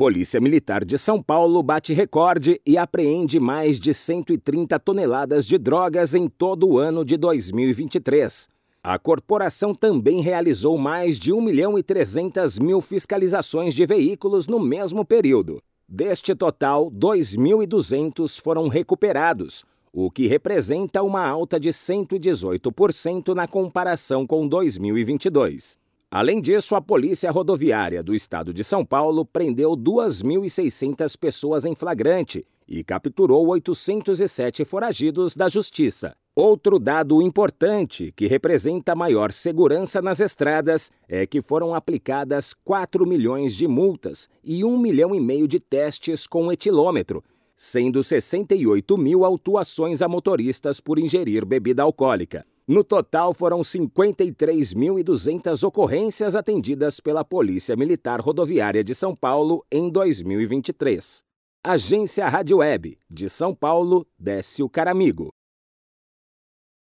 Polícia Militar de São Paulo bate recorde e apreende mais de 130 toneladas de drogas em todo o ano de 2023. A corporação também realizou mais de 1 milhão e 300 mil fiscalizações de veículos no mesmo período. Deste total, 2.200 foram recuperados, o que representa uma alta de 118% na comparação com 2022. Além disso, a Polícia Rodoviária do Estado de São Paulo prendeu 2.600 pessoas em flagrante e capturou 807 foragidos da Justiça. Outro dado importante, que representa maior segurança nas estradas, é que foram aplicadas 4 milhões de multas e 1 milhão e meio de testes com etilômetro, sendo 68 mil autuações a motoristas por ingerir bebida alcoólica. No total, foram 53.200 ocorrências atendidas pela Polícia Militar Rodoviária de São Paulo em 2023. Agência Rádio Web de São Paulo, Décio Caramigo.